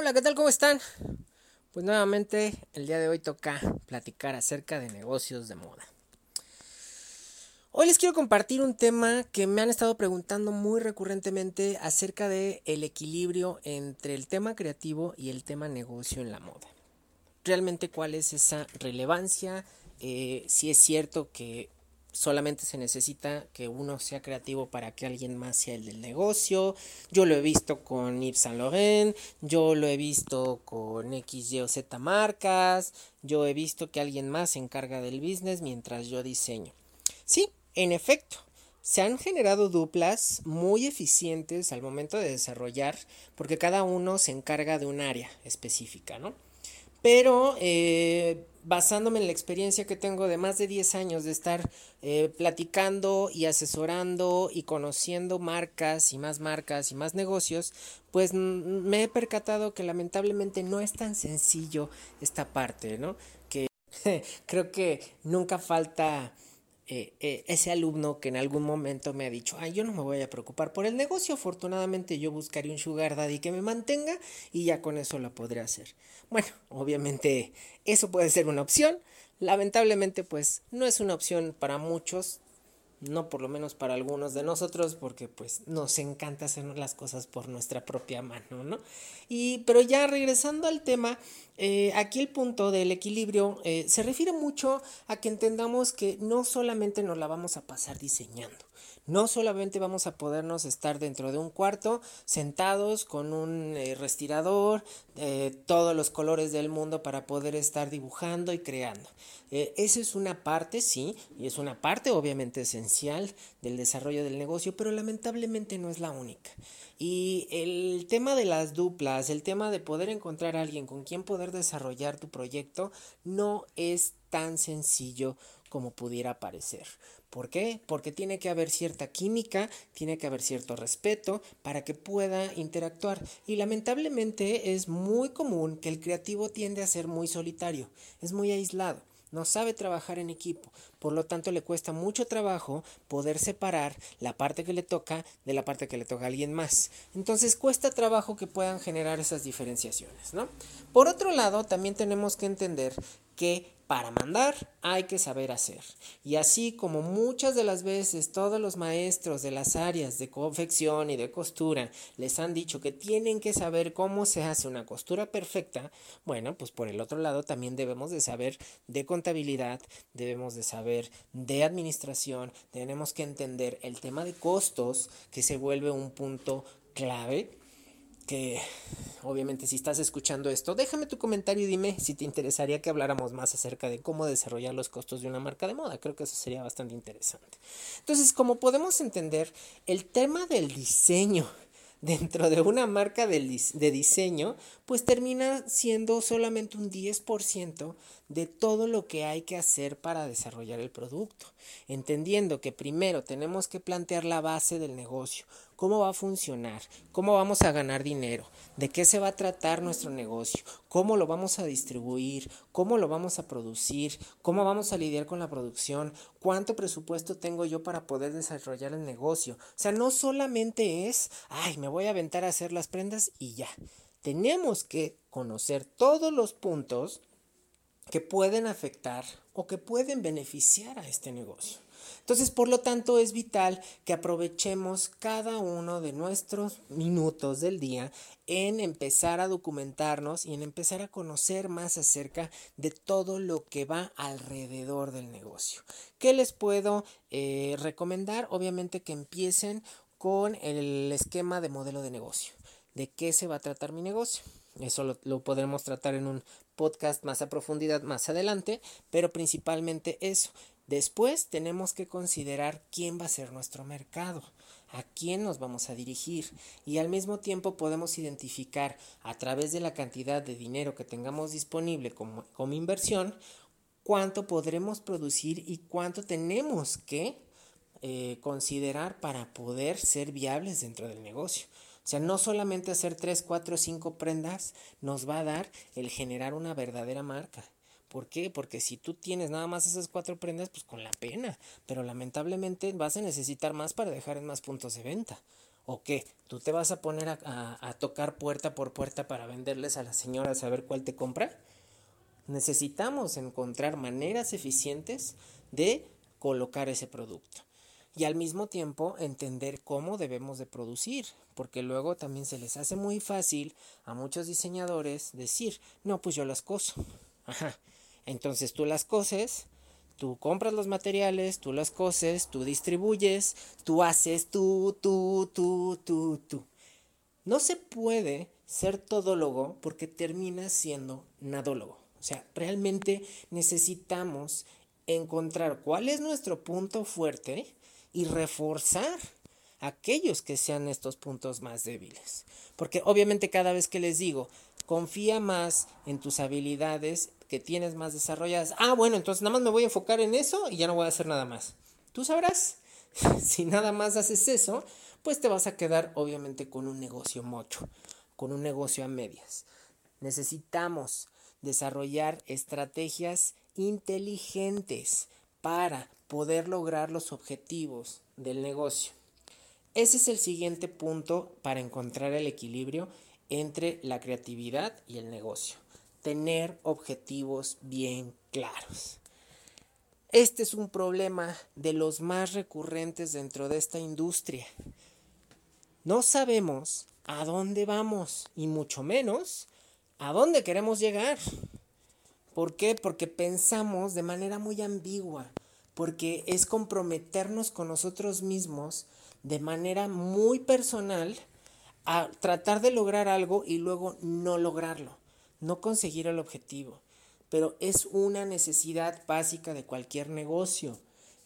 Hola, ¿qué tal? ¿Cómo están? Pues nuevamente el día de hoy toca platicar acerca de negocios de moda. Hoy les quiero compartir un tema que me han estado preguntando muy recurrentemente acerca de el equilibrio entre el tema creativo y el tema negocio en la moda. Realmente cuál es esa relevancia, eh, si es cierto que solamente se necesita que uno sea creativo para que alguien más sea el del negocio. Yo lo he visto con Yves Saint Laurent, yo lo he visto con X, Y o Z marcas, yo he visto que alguien más se encarga del business mientras yo diseño. Sí, en efecto, se han generado duplas muy eficientes al momento de desarrollar, porque cada uno se encarga de un área específica, ¿no? Pero eh, basándome en la experiencia que tengo de más de 10 años de estar eh, platicando y asesorando y conociendo marcas y más marcas y más negocios, pues me he percatado que lamentablemente no es tan sencillo esta parte, ¿no? Que creo que nunca falta eh, eh, ese alumno que en algún momento me ha dicho, ay, yo no me voy a preocupar por el negocio, afortunadamente yo buscaré un sugar daddy que me mantenga y ya con eso lo podré hacer. Bueno, obviamente eso puede ser una opción, lamentablemente pues no es una opción para muchos, no por lo menos para algunos de nosotros, porque pues nos encanta hacer las cosas por nuestra propia mano, ¿no? Y pero ya regresando al tema, eh, aquí el punto del equilibrio eh, se refiere mucho a que entendamos que no solamente nos la vamos a pasar diseñando, no solamente vamos a podernos estar dentro de un cuarto sentados con un eh, respirador, todos los colores del mundo para poder estar dibujando y creando. esa es una parte, sí, y es una parte obviamente esencial del desarrollo del negocio, pero lamentablemente no es la única. Y el tema de las duplas, el tema de poder encontrar a alguien con quien poder desarrollar tu proyecto, no es tan sencillo como pudiera parecer. ¿Por qué? Porque tiene que haber cierta química, tiene que haber cierto respeto para que pueda interactuar. Y lamentablemente es muy común que el creativo tiende a ser muy solitario, es muy aislado no sabe trabajar en equipo, por lo tanto le cuesta mucho trabajo poder separar la parte que le toca de la parte que le toca a alguien más. Entonces cuesta trabajo que puedan generar esas diferenciaciones, ¿no? Por otro lado, también tenemos que entender que para mandar hay que saber hacer. Y así como muchas de las veces todos los maestros de las áreas de confección y de costura les han dicho que tienen que saber cómo se hace una costura perfecta, bueno, pues por el otro lado también debemos de saber de contabilidad, debemos de saber de administración, tenemos que entender el tema de costos que se vuelve un punto clave que obviamente si estás escuchando esto, déjame tu comentario y dime si te interesaría que habláramos más acerca de cómo desarrollar los costos de una marca de moda. Creo que eso sería bastante interesante. Entonces, como podemos entender, el tema del diseño dentro de una marca de, diseño, pues termina siendo solamente un 10% de todo lo que hay que hacer para desarrollar el producto, entendiendo que primero tenemos que plantear la base del negocio, cómo va a funcionar, cómo vamos a ganar dinero, de qué se va a tratar nuestro negocio, cómo lo vamos a distribuir, cómo lo vamos a producir, cómo vamos a lidiar con la producción, cuánto presupuesto tengo yo para poder desarrollar el negocio. O sea, no solamente es, ay, me voy a aventar a hacer las prendas y ya. Tenemos que conocer todos los puntos que pueden afectar o que pueden beneficiar a este negocio. Entonces, por lo tanto, es vital que aprovechemos cada uno de nuestros minutos del día en empezar a documentarnos y en empezar a conocer más acerca de todo lo que va alrededor del negocio. ¿Qué les puedo eh, recomendar? Obviamente que empiecen con el esquema de modelo de negocio. ¿De qué se va a tratar mi negocio? Eso lo, lo, podremos tratar en un podcast más a profundidad más adelante, pero principalmente eso. Después tenemos que considerar quién va a ser nuestro mercado, a quién nos vamos a dirigir y al mismo tiempo podemos identificar a través de la cantidad de dinero que tengamos disponible como, inversión cuánto podremos producir y cuánto tenemos que eh, considerar para poder ser viables dentro del negocio. O sea, no solamente hacer 3, 4, 5 prendas nos va a dar el generar una verdadera marca. ¿Por qué? Porque si tú tienes nada más esas cuatro prendas, pues con la pena. Pero lamentablemente vas a necesitar más para dejar en más puntos de venta. ¿O qué? ¿Tú te vas a poner a, a, tocar puerta por puerta para venderles a las señoras a ver cuál te compra? Necesitamos encontrar maneras eficientes de colocar ese producto y al mismo tiempo entender cómo debemos de producir, porque luego también se les hace muy fácil a muchos diseñadores decir, no, pues yo las coso. Ajá. Entonces tú las coses, tú compras los materiales, tú las coses, tú distribuyes, tú haces tú, tú, tú, tú, tú. No se puede ser todólogo porque terminas siendo nadólogo. O sea, realmente necesitamos encontrar cuál es nuestro punto fuerte y reforzar aquellos que sean estos puntos más débiles. Porque obviamente cada vez que les digo, confía más en tus habilidades que tienes más desarrolladas. Ah, bueno, entonces nada más me voy a enfocar en eso y ya no voy a hacer nada más. Tú sabrás, si nada más haces eso, pues te vas a quedar obviamente con un negocio mocho, con un negocio a medias. Necesitamos desarrollar estrategias inteligentes para poder lograr los objetivos del negocio. Ese es el siguiente punto para encontrar el equilibrio entre la creatividad y el negocio. Tener objetivos bien claros. Este es un problema de los más recurrentes dentro de esta industria. No sabemos a dónde vamos y mucho menos a dónde queremos llegar. ¿Por qué? Porque pensamos de manera muy ambigua porque es comprometernos con nosotros mismos de manera muy personal a tratar de lograr algo y luego no lograrlo, no conseguir el objetivo. Pero es una necesidad básica de cualquier negocio,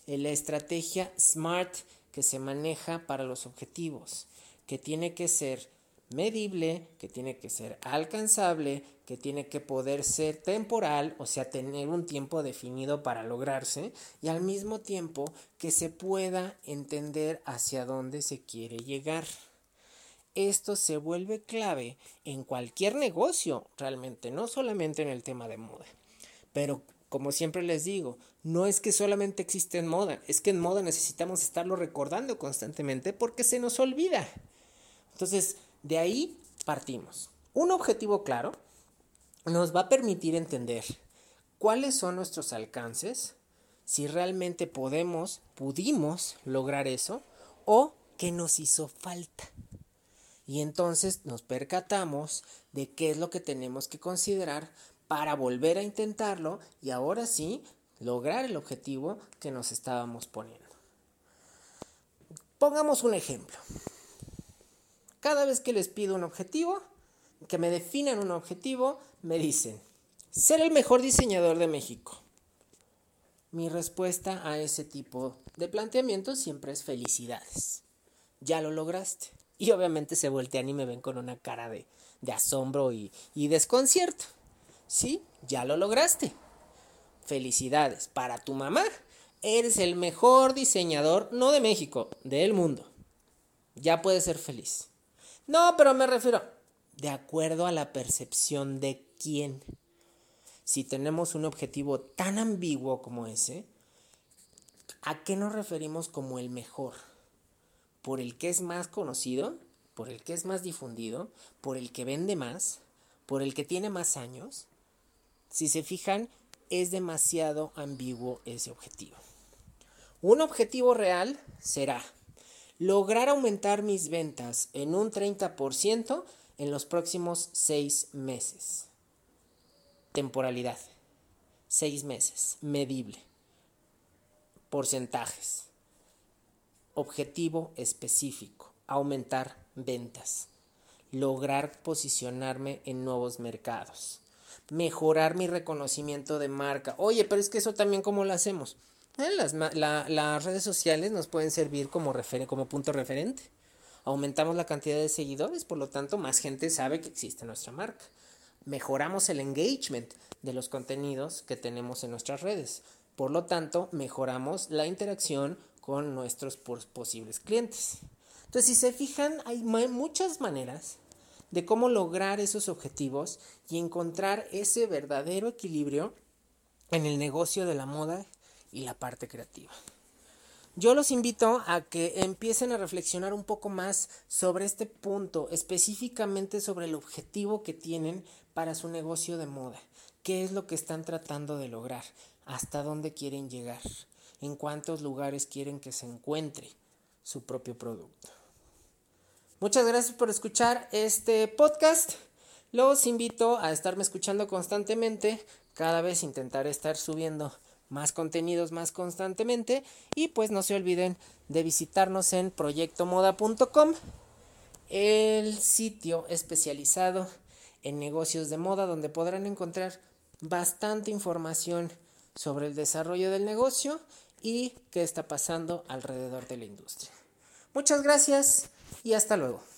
la estrategia SMART que se maneja para los objetivos, que tiene que ser medible, que tiene que ser alcanzable, que tiene que poder ser temporal, o sea, tener un tiempo definido para lograrse, y al mismo tiempo que se pueda entender hacia dónde se quiere llegar. Esto se vuelve clave en cualquier negocio, realmente, no solamente en el tema de moda. Pero como siempre les digo, no es que solamente existe en moda, es que en moda necesitamos estarlo recordando constantemente porque se nos olvida. Entonces, de ahí partimos. Un objetivo claro nos va a permitir entender cuáles son nuestros alcances, si realmente podemos, pudimos lograr eso o qué nos hizo falta. Y entonces nos percatamos de qué es lo que tenemos que considerar para volver a intentarlo y ahora sí lograr el objetivo que nos estábamos poniendo. Pongamos un ejemplo. Cada vez que les pido un objetivo, que me definan un objetivo, me dicen, ser el mejor diseñador de México. Mi respuesta a ese tipo de planteamiento siempre es felicidades. Ya lo lograste. Y obviamente se voltean y me ven con una cara de, asombro y, y desconcierto. Sí, ya lo lograste. Felicidades. Para tu mamá, eres el mejor diseñador, no de México, del mundo. Ya puedes ser feliz. No, pero me refiero de acuerdo a la percepción de quién. Si tenemos un objetivo tan ambiguo como ese, ¿a qué nos referimos como el mejor? ¿Por el que es más conocido? ¿Por el que es más difundido? ¿Por el que vende más? ¿Por el que tiene más años? Si se fijan, es demasiado ambiguo ese objetivo. Un objetivo real será lograr aumentar mis ventas en un 30% en los próximos seis meses. Temporalidad. Seis meses. Medible. Porcentajes. Objetivo específico. Aumentar ventas. Lograr posicionarme en nuevos mercados. Mejorar mi reconocimiento de marca. Oye, pero es que eso también cómo lo hacemos. Eh, las, redes sociales nos pueden servir como, como punto referente. Aumentamos la cantidad de seguidores, por lo tanto más gente sabe que existe nuestra marca. Mejoramos el engagement de los contenidos que tenemos en nuestras redes. Por lo tanto, mejoramos la interacción con nuestros posibles clientes. Entonces, si se fijan, hay muchas maneras de cómo lograr esos objetivos y encontrar ese verdadero equilibrio en el negocio de la moda y la parte creativa. yo los invito a que empiecen a reflexionar un poco más sobre este punto, específicamente sobre el objetivo que tienen para su negocio de moda. ¿Qué es lo que están tratando de lograr? ¿Hasta dónde quieren llegar? ¿En cuántos lugares quieren que se encuentre su propio producto? Muchas gracias por escuchar este podcast. Los invito a estarme escuchando constantemente. Cada vez intentaré estar subiendo más contenidos más constantemente y pues no se olviden de visitarnos en proyectomoda.com, el sitio especializado en negocios de moda donde podrán encontrar bastante información sobre el desarrollo del negocio y qué está pasando alrededor de la industria. Muchas gracias y hasta luego.